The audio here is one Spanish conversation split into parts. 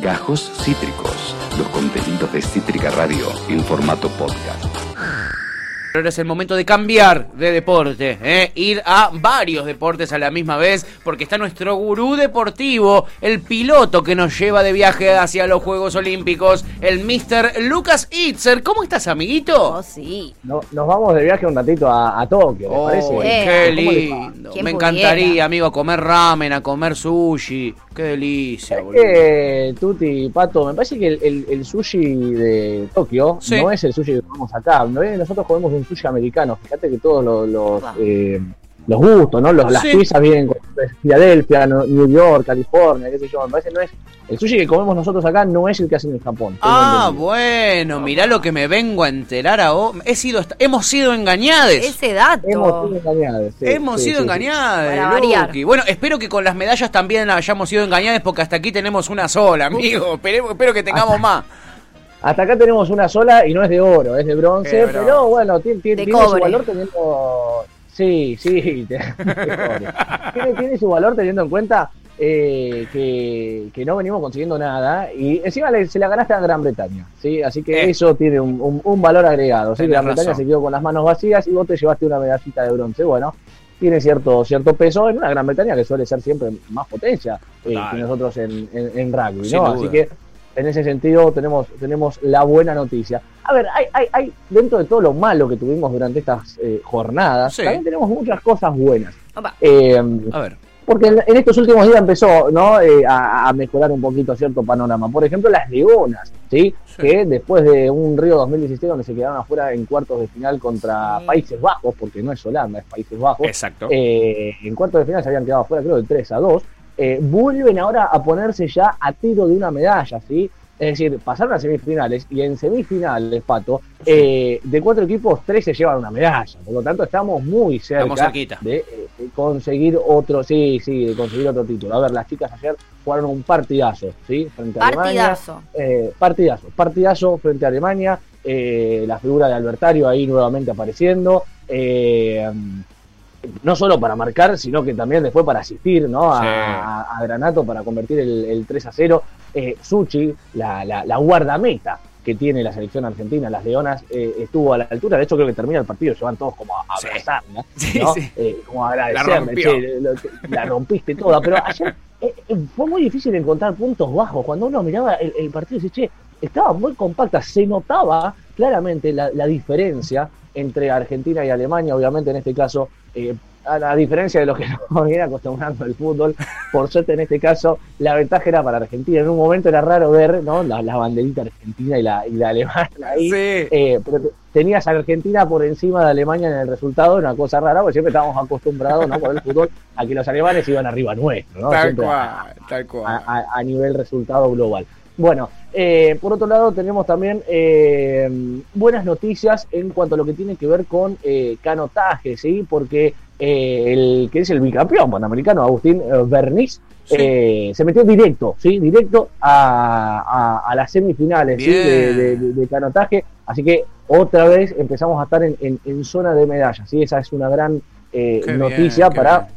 Gajos Cítricos, los contenidos de Cítrica Radio en formato podcast. Ahora es el momento de cambiar de deporte, ¿eh? ir a varios deportes a la misma vez, porque está nuestro gurú deportivo, el piloto que nos lleva de viaje hacia los Juegos Olímpicos, el Mr. Lucas Itzer. ¿Cómo estás, amiguito? Oh, sí. No- nos vamos de viaje un ratito a, a Tokio, ¿les Oh, parece? qué ¿Cómo les va? lindo. ¿Quién Me pudiera? encantaría, amigo, a comer ramen, a comer sushi. Qué delicia, boludo. que, Tuti, Pato, me parece que el, el- el sushi de Tokio Sí. no es el sushi que comemos acá. ¿no? Nosotros comemos un sushi americano. Fíjate que todos los, los, Wow. eh, los gustos, ¿no? Los, las Sí. pizzas vienen con Filadelfia, New York, California, qué sé yo. Me parece no es. El sushi que comemos nosotros acá no es el que hacen en Japón. Ah, entendido. bueno, mirá lo que me vengo a enterar ahora. He sido, hemos sido engañados. Ese dato. Hemos sido engañados. sí, Hemos sí, sido sí, sí. engañados. Bueno, espero que con las medallas también hayamos sido engañados porque hasta aquí tenemos una sola, amigo. Espero, espero que tengamos más. Hasta acá tenemos una sola y no es de oro, es de bronce, de pero bueno, tiene, tiene- De tiene su valor teniendo. Sí, sí, tiene, tiene su valor teniendo en cuenta eh, que, que no venimos consiguiendo nada y encima le- se la ganaste a Gran Bretaña, ¿sí? Así que Eh. eso tiene un, un- un valor agregado, ¿sí? Gran Bretaña se quedó con las manos vacías y vos te llevaste una medallita de bronce, bueno. Tiene cierto cierto peso en una Gran Bretaña que suele ser siempre más potencia eh, que nosotros en, en, en rugby, Sin ¿no? duda. Así que en ese sentido tenemos, tenemos la buena noticia. A ver, hay, hay, hay dentro de todo lo malo que tuvimos durante estas eh, jornadas, Sí. también tenemos muchas cosas buenas. Eh, A ver. porque en, en estos últimos días empezó ¿no? Eh, a, a mejorar un poquito cierto panorama. Por ejemplo, las Leonas, ¿sí? Sí. que después de un Río 2016 donde se quedaron afuera en cuartos de final contra Sí. Países Bajos, porque no es Holanda, es Países Bajos, Exacto. eh, en cuartos de final se habían quedado afuera, creo, de 3 a 2. Eh, vuelven ahora a ponerse ya a tiro de una medalla, ¿sí? Es decir, pasaron a semifinales y en semifinales, Pato, eh, de cuatro equipos, tres se llevan una medalla. Por lo tanto, estamos muy cerca Estamos cerquita. de, eh, de conseguir otro, sí, sí, de conseguir otro título. A ver, las chicas ayer jugaron un partidazo, ¿sí? Frente a Alemania. Partidazo. Eh, partidazo, partidazo frente a Alemania, eh, la figura de Albertario ahí nuevamente apareciendo, eh, no solo para marcar, sino que también después para asistir ¿no? a, Sí. a- a Granato para convertir el, el 3 a 0. Eh, Suchi, la, la, la guardameta que tiene la selección argentina, las Leonas, eh, estuvo a la altura, de hecho creo que termina el partido, se van todos como a sí. Eh, como a agradecerle, rompió. che, lo la rompiste toda, pero ayer eh, eh, fue muy difícil encontrar puntos bajos. Cuando uno miraba el, el partido, dice, che, estaba muy compacta, se notaba claramente la, la diferencia entre Argentina y Alemania, obviamente en este caso, eh, a la diferencia de lo que nos viene acostumbrando el fútbol, por suerte en este caso la ventaja era para Argentina. En un momento era raro ver ¿no? la, la banderita argentina y la, y la alemana ahí. Sí. Eh, pero te- tenías a Argentina por encima de Alemania en el resultado, una cosa rara, porque siempre estábamos acostumbrados ¿no? por el fútbol a que los alemanes iban arriba nuestro, ¿no? Tal a- cual, tal cual. a nivel resultado global. Bueno, eh, por otro lado tenemos también eh, buenas noticias en cuanto a lo que tiene que ver con eh, canotaje, ¿sí? Porque eh, el que es el bicampeón panamericano, Agustín Berniz, Sí. se metió directo, ¿sí? Directo a, a- a las semifinales de, de- de- de canotaje. Así que otra vez empezamos a estar en, en- en zona de medallas, ¿sí? Esa es una gran noticia bien, para bien.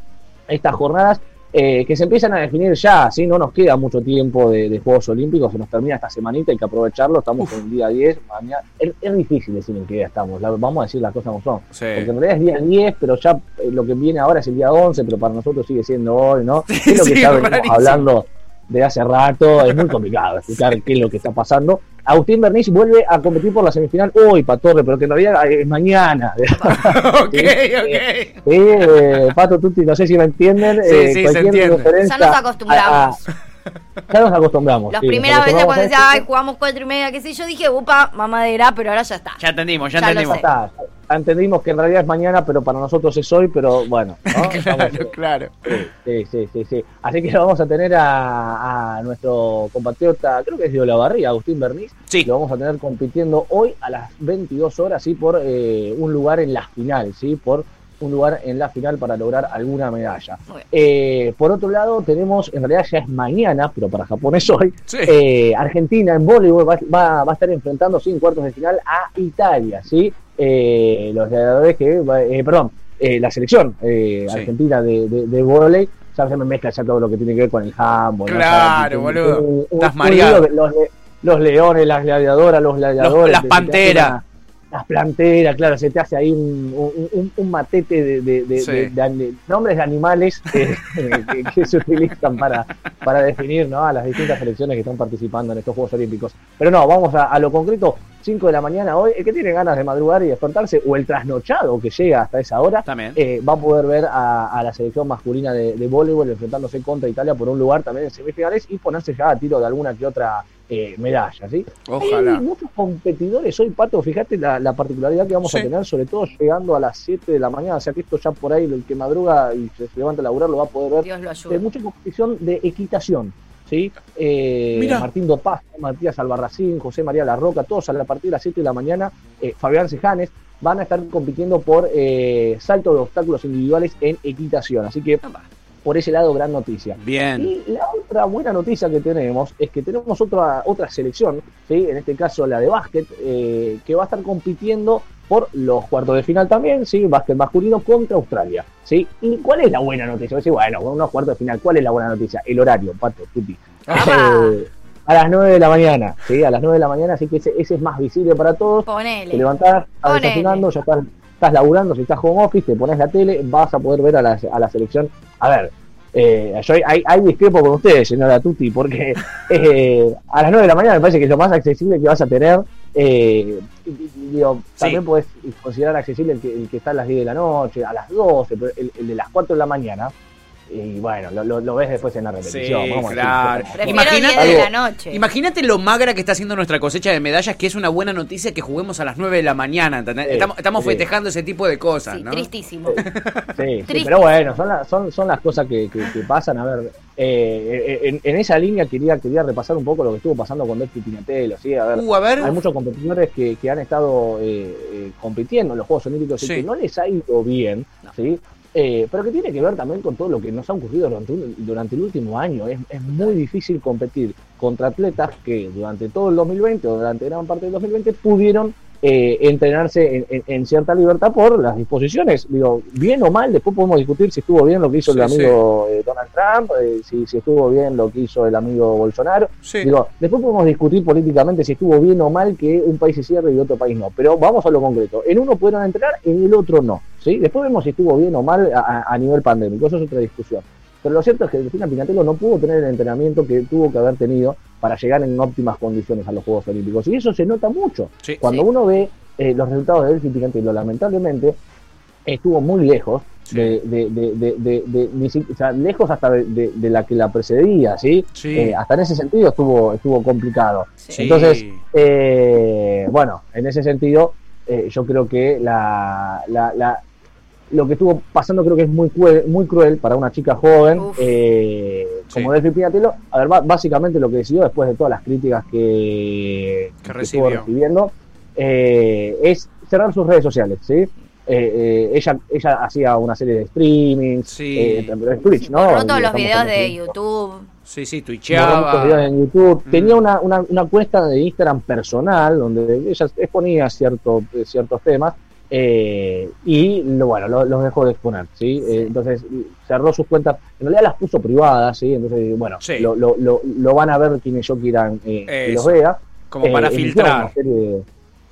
estas jornadas eh, que se empiezan a definir ya, ¿sí? no nos queda mucho tiempo de, de Juegos Olímpicos, se nos termina esta semanita, hay que aprovecharlo, estamos Uf. en el día 10, mañana, es, es difícil decir en qué día estamos, la- vamos a decir las cosas como son, Sí. porque en realidad es día 10, pero ya eh, lo que viene ahora es el día 11, pero para nosotros sigue siendo hoy, ¿no? Sí, es lo que sí, ya venimos rarísimo. hablando de hace rato, es muy complicado explicar qué es lo que está pasando. Agustín Berniz vuelve a competir por la semifinal hoy, Patorre, pero que en realidad es mañana. ok, Sí, ok. Eh, Pato Tutti, no sé si me entienden. Sí, eh, sí, se entiende. Ya nos acostumbramos. a- a- ya nos acostumbramos. Las sí, primeras veces cuando decía, ay, jugamos cuatro y media, qué sé yo, dije, upa, mamadera, pero ahora ya está. Ya entendimos, ya, Ya lo entendimos. sé. Entendimos que en realidad es mañana, pero para nosotros es hoy, pero bueno. ¿no? Estamos- Claro. Sí, sí, sí, sí. Así que vamos a tener a, a nuestro compatriota, creo que es de Olavarría, Agustín Berniz. Sí. Lo vamos a tener compitiendo hoy a las 22 horas, sí, por eh, un lugar en la final, sí, por un lugar en la final para lograr alguna medalla. Eh, por otro lado, tenemos, en realidad ya es mañana, pero para Japón es hoy, Sí. eh, Argentina en voleibol va, va- va a estar enfrentando sí, en cuartos de final a Italia, ¿sí? Eh, los gladiadores que, eh, perdón, eh, la selección eh, Sí. argentina de, de, de vóley ya se me mezcla ya todo lo que tiene que ver con el handball. Claro, boludo. un- Estás mareado. Los, le- los leones, las gladiadoras, los gladiadores. las te- te panteras. Las planteras, claro, se te hace ahí un, un- un- matete de, de- de- Sí. de- de ani- nombres de animales eh, que, que se utilizan para, para definir ¿no? a las distintas selecciones que están participando en estos Juegos Olímpicos. Pero no, vamos a, a lo concreto, 5 de la mañana hoy, el que tiene ganas de madrugar y despertarse, o el trasnochado que llega hasta esa hora, También. eh, va a poder ver a, a la selección masculina de, de voleibol enfrentándose contra Italia por un lugar también en semifinales y ponerse ya a tiro de alguna que otra eh, medalla, ¿sí? Ojalá. Hay muchos competidores hoy, Pato, fíjate la, la particularidad que vamos Sí. a tener, sobre todo llegando a las 7 de la mañana, o sea que esto ya por ahí, el que madruga y se, levanta a laburar lo va a poder ver. Dios lo Hay ayude. mucha competición de equitación, ¿sí? Eh. Martín Dopaz, Matías Albarracín, José María Larroca, todos a la partir de las 7 de la mañana, eh, Fabián Sejanes, van a estar compitiendo por eh, salto de obstáculos individuales en equitación, así que por ese lado gran noticia. Bien. Y la otra buena noticia que tenemos es que tenemos otra, otra selección, ¿sí? en este caso la de básquet, eh, que va a estar compitiendo por los cuartos de final también, ¿sí? básquet masculino contra Australia. ¿Sí? ¿Y cuál es la buena noticia? Decir, bueno, unos cuartos de final, ¿cuál es la buena noticia? El horario, Pato, Tuti. Ah. Eh, a las 9 de la mañana, ¿sí? a las 9 de la mañana, así que ese, ese es más visible para todos. Te Ponele. levantás, estás desayunando, ya estás, estás laburando, si estás home office, te pones la tele, vas a poder ver a la, a la selección. A ver, eh, yo hay, hay discrepo con ustedes, señora Tuti, porque eh, a las 9 de la mañana me parece que es lo más accesible que vas a tener. Eh, digo, también puedes considerar accesible el que, el que está a las 10 de la noche, a las 12, pero el, el de las 4 de la mañana. Y bueno, lo, lo- lo ves después en la repetición. Sí, vamos a decir, claro. como- Prefiero Imagina- 10 de algo- la noche. Imagínate lo magra que está haciendo nuestra cosecha de medallas, que es una buena noticia que juguemos a las 9 de la mañana. ¿entendés? Sí, estamos estamos sí. festejando ese tipo de cosas, Sí, ¿no? tristísimo. Sí, sí, Triste. pero bueno, son, las son, son las cosas que, que- que pasan. A ver, eh, en, en esa línea quería, quería repasar un poco lo que estuvo pasando con Delphi Pignatello. ¿sí? A ver, Uh, a ver. hay muchos competidores que, que han estado eh, eh, compitiendo en los Juegos Olímpicos y Sí. que no les ha ido bien, ¿sí? Eh, pero que tiene que ver también con todo lo que nos ha ocurrido durante, un- durante el último año. Es, es muy difícil competir contra atletas que durante todo el 2020 o durante gran parte del 2020 pudieron eh, entrenarse en, en- en cierta libertad por las disposiciones. Digo, bien o mal, después podemos discutir si estuvo bien lo que hizo el Sí, amigo eh, Donald Trump, eh, si, si estuvo bien lo que hizo el amigo Bolsonaro. Sí. Digo, después podemos discutir políticamente si estuvo bien o mal que un país se cierre y otro país no. Pero vamos a lo concreto. En uno pudieron entrenar, en el otro no. ¿Sí? Después vemos si estuvo bien o mal a, nivel pandémico. Eso es otra discusión. Pero lo cierto es que Delfina Pinatello no pudo tener el entrenamiento que tuvo que haber tenido para llegar en óptimas condiciones a los Juegos Olímpicos. Y eso se nota mucho. Sí. Cuando Sí. uno ve eh, los resultados de Delfín Pinatello, lamentablemente estuvo muy lejos Sí. de, de, de, de, de- de- ni si- o sea, lejos hasta de, de- de la que la precedía, ¿sí? Sí. Eh, hasta en ese sentido estuvo, estuvo complicado. Sí. Entonces, eh, bueno, en ese sentido, eh, yo creo que la, la, la- lo que estuvo pasando creo que es muy cruel, muy cruel para una chica joven, Uf. eh, como Sí. Delphi Pinatello. A ver, básicamente lo que decidió después de todas las críticas que, Que estuvo recibiendo eh, es cerrar sus redes sociales, ¿sí? Eh, eh, ella, ella hacía una serie de streamings, Sí. eh, Twitch, ¿no? Borró todos los videos de YouTube. Sí, sí, tuicheaba. videos en YouTube. Mm. Tenía una, una, una cuenta de Instagram personal donde ella exponía cierto, ciertos temas eh, y lo, bueno, lo- los dejó de exponer, ¿sí? Eh, entonces cerró sus cuentas, en realidad las puso privadas, ¿sí? Entonces, bueno, Sí. lo, lo, lo, lo van a ver quienes yo quieran eh, que los vea. Como para Eh, filtrar. de-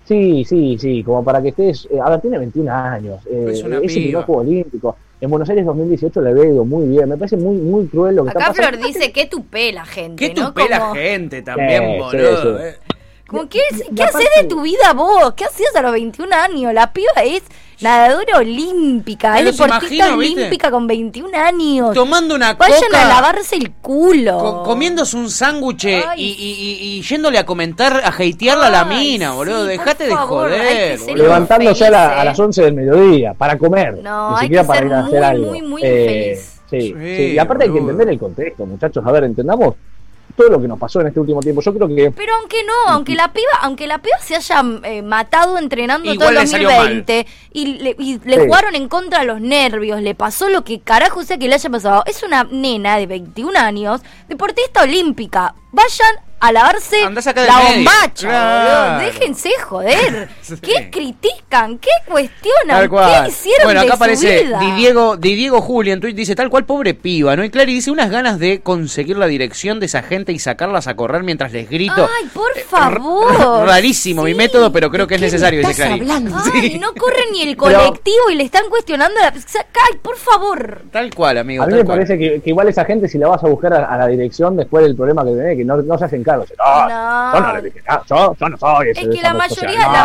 Sí, sí, sí, como para que estés... eh, a ver, tiene 21 años, eh, Es una el primer Juego Olímpico. En Buenos Aires 2018 le ido muy bien. Me parece muy muy cruel lo que Acá está pasando. Flor dice que tupé la gente, ¿Qué ¿no? tupé la Como- gente también, Sí, boludo? sí, sí. Eh. Como, ¿qué, ¿qué haces de tu vida vos? ¿Qué hacías a los 21 años? La piba es nadadora olímpica, es deportista imagino, ¿viste? olímpica con 21 años. Tomando una Vayan coca. a lavarse el culo. co- comiéndose un sándwich eh, y, y- y- y yéndole a comentar, a hatearla a la mina, boludo. sí, Dejate de favor, joder. boludo. levantándose a, la- a ¿eh? las 11 del mediodía para comer, No, ni siquiera para ir a hacer muy, algo. muy, muy Eh, infeliz. Sí, Sí, sí, y aparte hay que boludo. entender el contexto, muchachos. A ver, entendamos todo lo que nos pasó en este último tiempo. Yo creo que Pero aunque no, aunque la piba, aunque la piba se haya eh, matado entrenando Igual todo el le salió 2020 y le, y le Sí. jugaron en contra los nervios, le pasó lo que carajo sea que le haya pasado. Es una nena de 21 años, deportista olímpica. Vayan a lavarse Andá a la bombacha, Claro. boludo. Déjense joder. Sí. ¿Qué critican? ¿Qué cuestionan? Tal cual. ¿Qué hicieron bueno, acá de aparece su vida? Di Diego, Di Diego Juli en Twitch dice tal cual pobre piba, ¿no? Y Clary dice unas ganas de conseguir la dirección de esa gente y sacarlas a correr mientras les grito. Ay, por Eh, favor. Rarísimo mi método, pero creo que es necesario, dice Clary. hablando? Ay, no corre ni el colectivo y le están cuestionando la... Ay, por favor. Tal cual, amigo. A mí tal me cual. parece que, que igual esa gente, si la vas a buscar a, a la dirección después del problema que tenés, que no, no se hacen cargo. Dicen, No, No. yo no le dije nada, yo, yo no soy ese Es que la mayoría- social". la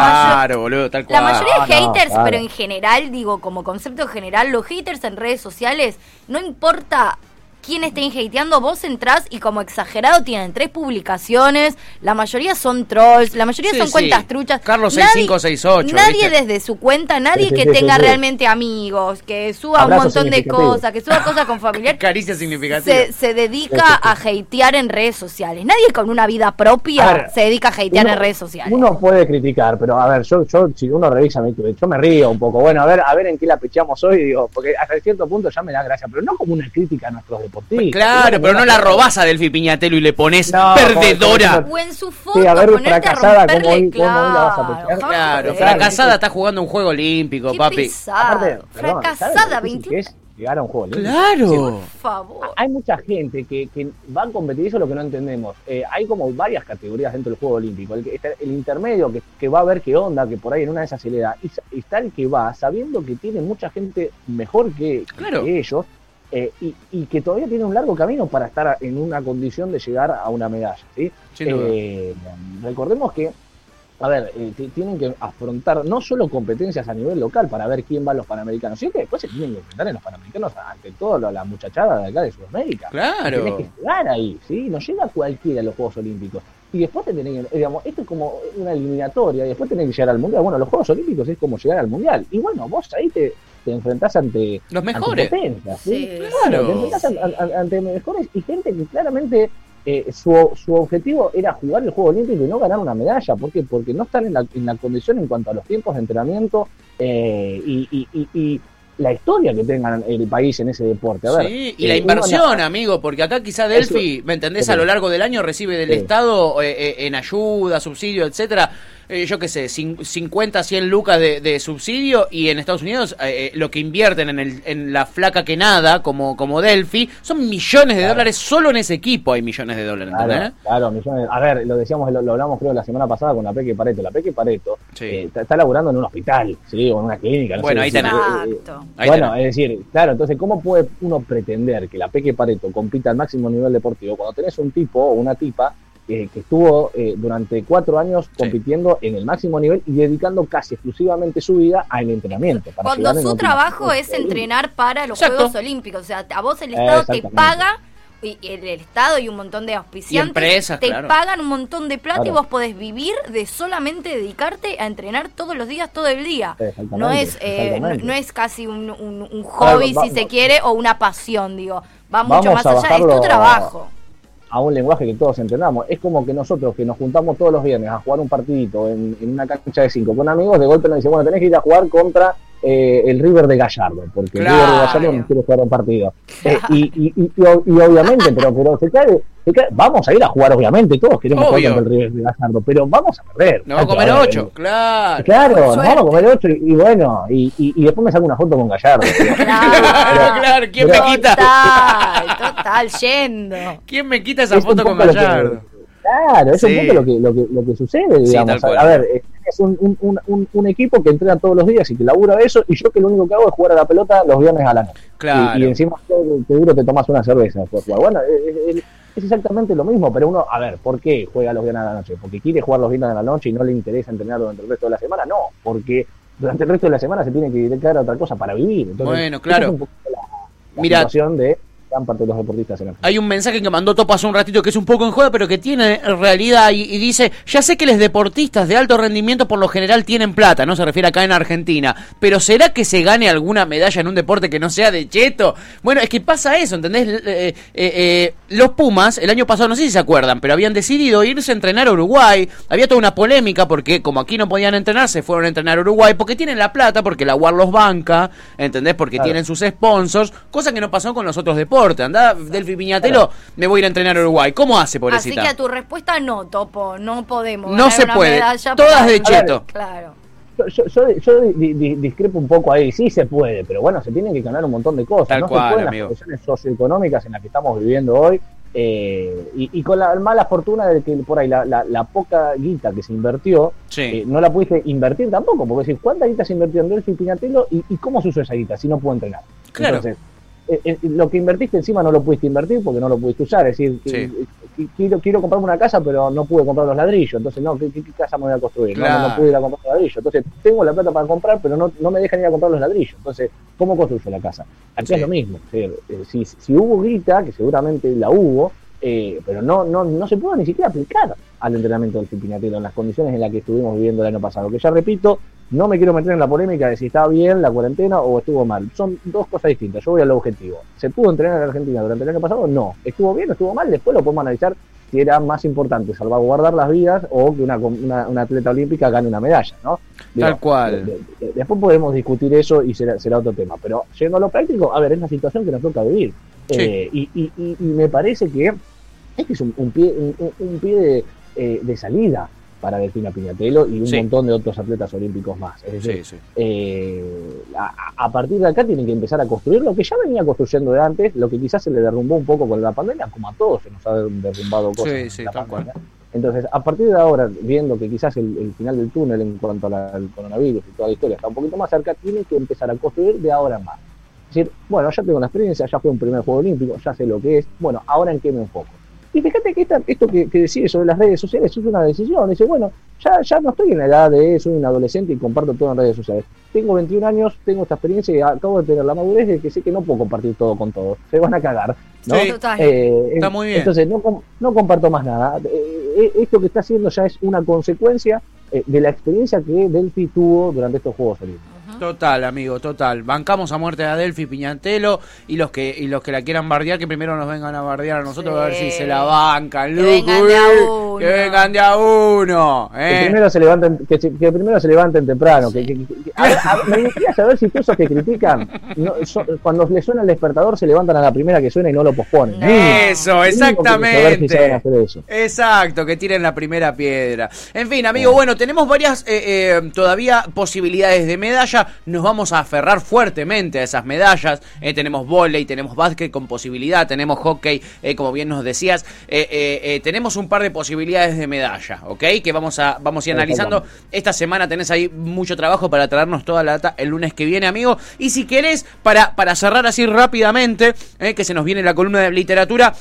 Claro, boludo, tal cual. La mayoría de haters, claro. pero en general, digo, como concepto general, los haters en redes sociales, no importa quién estén hateando, vos entrás y como exagerado tienen tres publicaciones, la mayoría son trolls, la mayoría Sí, son sí. cuentas truchas. Carlos Nadie- 6568, Nadie ¿viste? desde su cuenta, nadie que tenga realmente amigos, que suba Abrazo un montón de cosas, que suba cosas con familiares. Caricia significativa. Se, se dedica a hatear en redes sociales. Nadie con una vida propia ver, se dedica a hatear Uno- en redes sociales. Uno puede criticar, pero a ver, yo, yo si uno revisa mi Twitter, yo me río un poco. Bueno, a ver, a ver en qué la pecheamos hoy, digo, porque hasta cierto punto ya me da gracia, pero no como una crítica a nuestros deportistas. Claro, pero no la robás a Delphi Piñatelo y le pones No, perdedora. O en su foto, Sí, a ver, a fracasada, ¿cómo hoy- cómo hoy la vas a claro, joder. Claro, Claro, fracasada está jugando un juego olímpico, Qué papi. Aparte, perdón, ¿sabes lo Fracasada, difícil 21. que es llegar a un juego olímpico? Claro. Por favor. Hay mucha gente que, que va a competir, eso es lo que no entendemos. Eh, hay como varias categorías dentro del juego olímpico. El, que- está el intermedio, que, que va a ver qué onda, que por ahí en una de esas se le da. Y está el que va sabiendo que tiene mucha gente mejor que, que Claro. ellos eh, y, y que todavía tiene un largo camino para estar en una condición de llegar a una medalla. ¿sí? Eh, recordemos que, a ver, eh, tienen que afrontar no solo competencias a nivel local para ver quién va a los Panamericanos, sino que después se tienen que enfrentar en los Panamericanos ante todo la, la muchachada de acá de Sudamérica. Claro. que llegar ahí, ¿sí? No llega cualquiera a los Juegos Olímpicos. Y después te tenés que, digamos, esto es como una eliminatoria, y después tenés que llegar al Mundial. Bueno, los Juegos Olímpicos es como llegar al Mundial. Y bueno, vos ahí te, te enfrentás ante, Los ante mejores. potencias, ¿sí? Sí. Claro. Te enfrentás an- an- ante mejores y gente que claramente eh, su, su objetivo era jugar el Juego Olímpico y no ganar una medalla. ¿Por qué? Porque no están en la, en la condición en cuanto a los tiempos de entrenamiento eh, y, y- y- y la historia que tengan el país en ese deporte. A ver, Sí, y eh, la inversión, amigo, porque acá quizá Delphi, ¿me entendés? A lo largo del año recibe del Sí. Estado eh, eh, en ayuda, subsidio, etcétera. Eh, yo qué sé, cin- 50, 100 lucas de, de subsidio y en Estados Unidos eh, eh, lo que invierten en, el, en la flaca que nada, como, como Delphi, son millones de Claro. dólares, solo en ese equipo hay millones de dólares. Claro, claro, millones. A ver, lo decíamos, lo, lo hablamos creo la semana pasada con la Peque Pareto. La Peque Pareto Sí. eh, está, está laburando en un hospital, ¿sí? O en una clínica. No Bueno, sé, ahí tenés. eh, eh. Ahí bueno, tenés. es decir, claro, entonces, ¿cómo puede uno pretender que la Peque Pareto compita al máximo nivel deportivo cuando tenés un tipo o una tipa eh, que estuvo eh, durante cuatro años compitiendo en el máximo nivel y dedicando casi exclusivamente su vida al entrenamiento? para Cuando en su trabajo es entrenar para los Exacto. Juegos Olímpicos. O sea, a vos el Estado te paga, y el, el Estado y un montón de auspiciantes empresas, te claro. pagan un montón de plata y vos podés vivir de solamente dedicarte a entrenar todos los días, todo el día. No es, eh, no, no es casi un, un- un Claro, hobby, va- si se quiere, o una pasión, digo. Va mucho más allá, es tu trabajo. A un lenguaje que todos entendamos. Es como que nosotros que nos juntamos todos los viernes a jugar un partidito en, en una cancha de cinco con amigos, de golpe nos dicen, bueno, tenés que ir a jugar contra eh, el River de Gallardo, porque Claro. el River de Gallardo no quiere jugar un partido. Eh, y, y, y, y ob- y obviamente, pero, pero se cae, se cae- vamos a ir a jugar, obviamente, todos queremos Obvio. jugar contra el River de Gallardo, pero vamos a perder. Nos va a comer ocho, claro. Claro, nos Suerte. vamos a comer ocho y, y bueno, y, y, y después me saco una foto con Gallardo. Claro, claro, ¿quién pero- me quita? Total, total, yendo. ¿Quién me quita esa Es foto con Gallardo? Claro, es Sí. un poco lo que, lo que, lo que sucede, digamos. a ver, eh, es un, un, un, un- equipo que entrena todos los días y que labura eso, y yo que lo único que hago es jugar a la pelota los viernes a la noche. Claro. Y, y encima duro te tomas una cerveza de jugar. Bueno, eh, eh, es exactamente lo mismo, pero uno, a ver, ¿por qué juega los viernes a la noche? ¿Porque quiere jugar los viernes a la noche y no le interesa entrenar durante el resto de la semana? No, porque durante el resto de la semana se tiene que dedicar a otra cosa para vivir. Entonces, Bueno, claro. Es un poco la, la Mira, de gran parte de los deportistas en Argentina. Hay un mensaje que mandó Topo hace un ratito que es un poco en joda, pero que tiene realidad y, y dice, ya sé que los deportistas de alto rendimiento por lo general tienen plata, no se refiere acá en Argentina, pero ¿será que se gane alguna medalla en un deporte que no sea de cheto? Bueno, es que pasa eso, ¿entendés? Eh, eh, eh, los Pumas, el año pasado, no sé si se acuerdan, pero habían decidido irse a entrenar a Uruguay, había toda una polémica porque como aquí no podían entrenar, se fueron a entrenar a Uruguay porque tienen la plata, porque la UAR los banca, ¿entendés? Porque Claro. tienen sus sponsors, cosa que no pasó con los otros deportes. Deporte. Anda, Delphi Piñatelo, me voy a ir a entrenar a Uruguay. ¿Cómo hace, Así pobrecita? que a tu respuesta no, Topo, no podemos. No ganar se puede. Todas de cheto. Claro. Yo, yo, yo- yo di- di- discrepo un poco ahí, sí se puede, pero bueno, se tienen que cambiar un montón de cosas. Tal no cual, se pueden amigo. las condiciones socioeconómicas en las que estamos viviendo hoy eh, y, y con la mala fortuna de que por ahí la, la- la poca guita que se invirtió, Sí. eh, no la pudiste invertir tampoco, porque decir, ¿cuánta guita se invirtió en Delphi Piñatelo y, y cómo se usó esa guita si no puedo entrenar? Claro. Entonces, eh, eh, lo que invertiste encima no lo pudiste invertir porque no lo pudiste usar. Es decir, Sí. eh, quiero, quiero comprarme una casa, pero no pude comprar los ladrillos. Entonces, no, ¿qué, qué- casa me voy a construir? No, No, pude ir a comprar los ladrillos. Entonces, tengo la plata para comprar, pero no, no me dejan ir a comprar los ladrillos. Entonces, ¿cómo construyo la casa? Aquí Sí. es lo mismo. Es decir, eh, si, si hubo grita, que seguramente la hubo, eh, pero no, no, no se pudo ni siquiera aplicar al entrenamiento del Piñatelo en las condiciones en las que estuvimos viviendo el año pasado. Que ya repito, no me quiero meter en la polémica de si estaba bien la cuarentena o estuvo mal. Son dos cosas distintas. Yo voy al objetivo. ¿Se pudo entrenar en Argentina durante el año pasado? No. ¿Estuvo bien o estuvo mal? Después lo podemos analizar si era más importante salvaguardar las vidas o que una, una, una atleta olímpica gane una medalla, ¿no? Tal cual. de- de- después podemos discutir eso y será, será otro tema. Pero yendo a lo práctico, a ver, es la situación que nos toca vivir. Sí. Eh, y, y- y- y me parece que este es un, un pie, un pie de, eh, de salida para Delfina Piñatelo y un Sí. montón de otros atletas olímpicos más. Es decir, Sí, sí. eh, a, a partir de acá tienen que empezar a construir lo que ya venía construyendo de antes, lo que quizás se le derrumbó un poco con la pandemia, como a todos se nos ha derrumbado cosas. En la tal. Entonces, a partir de ahora, viendo que quizás el, el final del túnel en cuanto la- al coronavirus y toda la historia está un poquito más cerca, tienen que empezar a construir de ahora en más. Es decir, bueno, ya tengo la experiencia, ya fue un primer juego olímpico, ya sé lo que es, bueno, ahora en qué me enfoco. Y fíjate que esta- esto que, que decide sobre las redes sociales es una decisión. Dice, bueno, ya, ya no estoy en la edad de soy un adolescente y comparto todo en redes sociales. Tengo 21 años, tengo esta experiencia y acabo de tener la madurez de que sé que no puedo compartir todo con todos. Se van a cagar. ¿no? Sí. Total. Eh, Está muy bien. Entonces, no, no comparto más nada. Eh, eh, esto que está haciendo ya es una consecuencia eh, de la experiencia que Delphi tuvo durante estos Juegos Olímpicos. Total, amigo, total. Bancamos a muerte a Delphi Piñatelo y los que y los que la quieran bardear, que primero nos vengan a bardear a nosotros a ver si se la bancan, Que vengan de a uno. Que vengan de a uno. Que eh. primero se levanten, que, que primero se levanten temprano. Que, que- que- a ver, a me gustaría saber si todos esos que critican, no, so- cuando les suena el despertador, se levantan a la primera que suena y no lo posponen. No. Eso, mínimo que saber si saben exactamente. hacer eso. Exacto, que tiren la primera piedra. En fin, amigo, bueno, tenemos varias eh, eh, todavía posibilidades de medalla. Nos vamos a aferrar fuertemente a esas medallas. Eh, tenemos volei, tenemos básquet con posibilidad, tenemos hockey, eh, como bien nos decías. Eh, eh, tenemos un par de posibilidades de medalla, ¿ok? Que vamos a, vamos a ir analizando. Esta semana tenés ahí mucho trabajo para traernos toda la data el lunes que viene, amigo. Y si querés, para, para cerrar así rápidamente, que se nos viene la columna de literatura,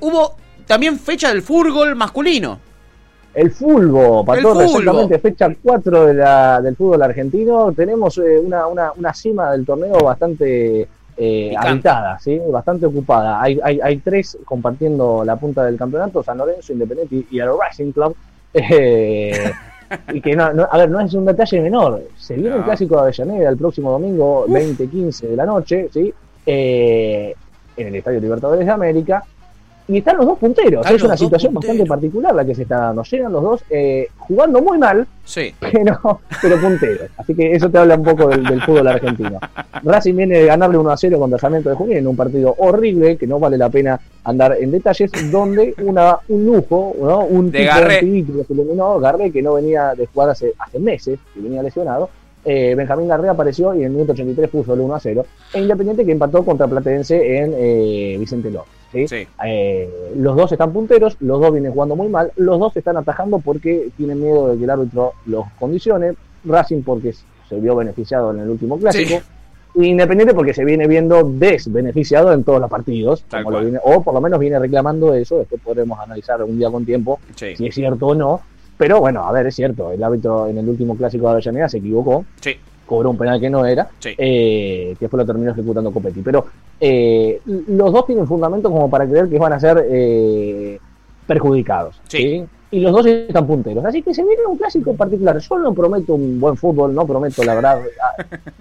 hubo también fecha del fútbol masculino. El todos, fulbo. exactamente, fecha 4 de la, del fútbol argentino. Tenemos eh, una, una, una cima del torneo bastante eh, habitada, ¿sí? bastante ocupada. Hay, hay, hay tres compartiendo la punta del campeonato, San Lorenzo, Independiente y- y el Racing Club. Eh, y que no, no- a ver, no es un detalle menor. Se viene el clásico de Avellaneda el próximo domingo, 20-15 de la noche, ¿sí? Eh, en el Estadio Libertadores de América. Y están los dos punteros. Están es una situación punteros. bastante particular la que se está dando. Llegan los dos eh, jugando muy mal, Sí. pero, pero punteros. Así que eso te habla un poco del, del fútbol argentino. Racing viene de ganarle 1 a 0 contra Sarmiento de Junín en un partido horrible que no vale la pena andar en detalles, donde una, un lujo, ¿no? un De tipo Garré. que se eliminó, Garré, que no venía de jugar hace, hace meses, que venía lesionado. eh, Benjamín Garré apareció y en el minuto 83 puso el 1 a 0. E Independiente que empató contra Platense en eh, Vicente López. ¿Sí? Sí. Eh, los dos están punteros, los dos vienen jugando muy mal, los dos están atajando porque tienen miedo de que el árbitro los condicione. Racing porque se vio beneficiado en el último clásico. Independiente porque se viene viendo desbeneficiado en todos los partidos, Tal como lo cual. viene- o por lo menos viene reclamando eso, después podremos analizar un día con tiempo si es cierto o no. Pero bueno, a ver, es cierto, el árbitro en el último clásico de Avellaneda se equivocó, Sí. Cobró un penal que no era, Sí. eh, que después lo terminó ejecutando Copetti. Pero eh, los dos tienen fundamento como para creer que van a ser eh, perjudicados. Sí. ¿sí? Y los dos están punteros. Así que se viene un clásico particular. Yo no prometo un buen fútbol, no prometo la verdad.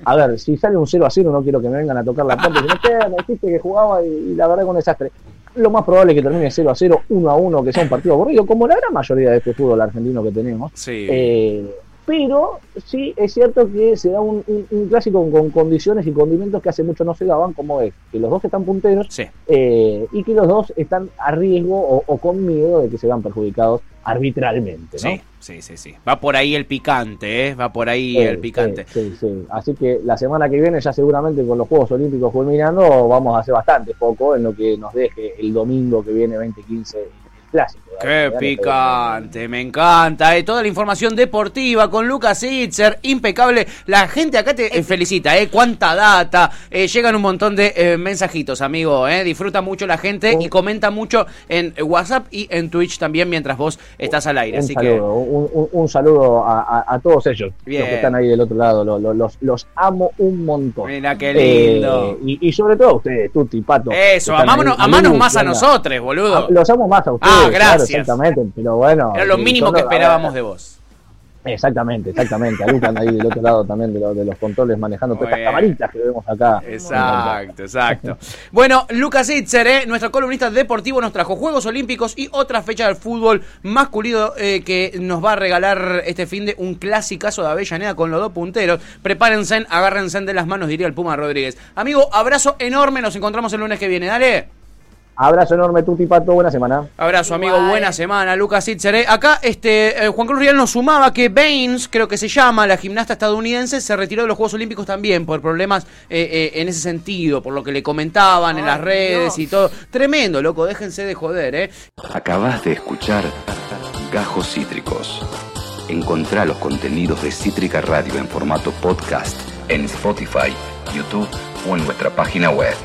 A, a ver, si sale un 0 a 0, no quiero que me vengan a tocar la puerta "Che, me dijiste que jugaba y, y la verdad es un desastre. Lo más probable es que termine 0 a 0, 1 a 1, que sea un partido aburrido, como la gran mayoría de este fútbol argentino que tenemos. Sí. Eh, pero sí es cierto que se da un, un- un clásico con condiciones y condimentos que hace mucho no se daban, como es que los dos están punteros Sí. eh, y que los dos están a riesgo o, o con miedo de que se vean perjudicados arbitralmente, ¿no? Sí, sí, sí, sí. Va por ahí el picante, ¿eh? Va por ahí Sí, el picante. Sí, sí, sí. Así que la semana que viene, ya seguramente con los Juegos Olímpicos culminando, vamos a hacer bastante poco en lo que nos deje el domingo que viene, 2015, el clásico. Qué picante, me encanta. eh. Toda la información deportiva con Lucas Itzer, impecable. La gente acá te eh, felicita, ¿eh? Cuánta data. Eh, llegan un montón de eh, mensajitos, amigo. ¿eh? Disfruta mucho la gente y comenta mucho en WhatsApp y en Twitch también mientras vos estás al aire. Un Así que. saludo, un, un- un saludo a, a- a todos ellos, Bien. los que están ahí del otro lado, lo- lo- los, los amo un montón. Mira qué lindo. Y, y sobre todo a ustedes, Tuti, Pato. que Eso, amámonos, amanos más a nosotros, boludo. Los amo más a ustedes. Ah, claro, gracias. exactamente, pero bueno. Era lo eh, mínimo que esperábamos de vos. Exactamente, exactamente. A Lucan ahí del otro lado también de, lo- de los controles manejando todas estas camaritas que vemos acá. Exacto, exacto. Bueno, Lucas Itzer, ¿eh? nuestro columnista deportivo, nos trajo Juegos Olímpicos y otra fecha del fútbol masculino eh, que nos va a regalar este fin de un clasicazo de Avellaneda con los dos punteros. Prepárense, agárrense de las manos, diría el Puma Rodríguez. Amigo, abrazo enorme, nos encontramos el lunes que viene, dale. Abrazo enorme, Tuti Pato, buena semana. Abrazo, amigo. Buena semana, Lucas Itzer. ¿eh? Acá, este, eh, Juan Cruz Rial nos sumaba que Baines, creo que se llama, la gimnasta estadounidense, se retiró de los Juegos Olímpicos también por problemas eh, eh, en ese sentido, por lo que le comentaban en las redes Dios. y todo. Tremendo, loco. Déjense de joder, ¿eh? Acabas de escuchar Gajos Cítricos. Encontrá los contenidos de Cítrica Radio en formato podcast en Spotify, YouTube o en nuestra página web.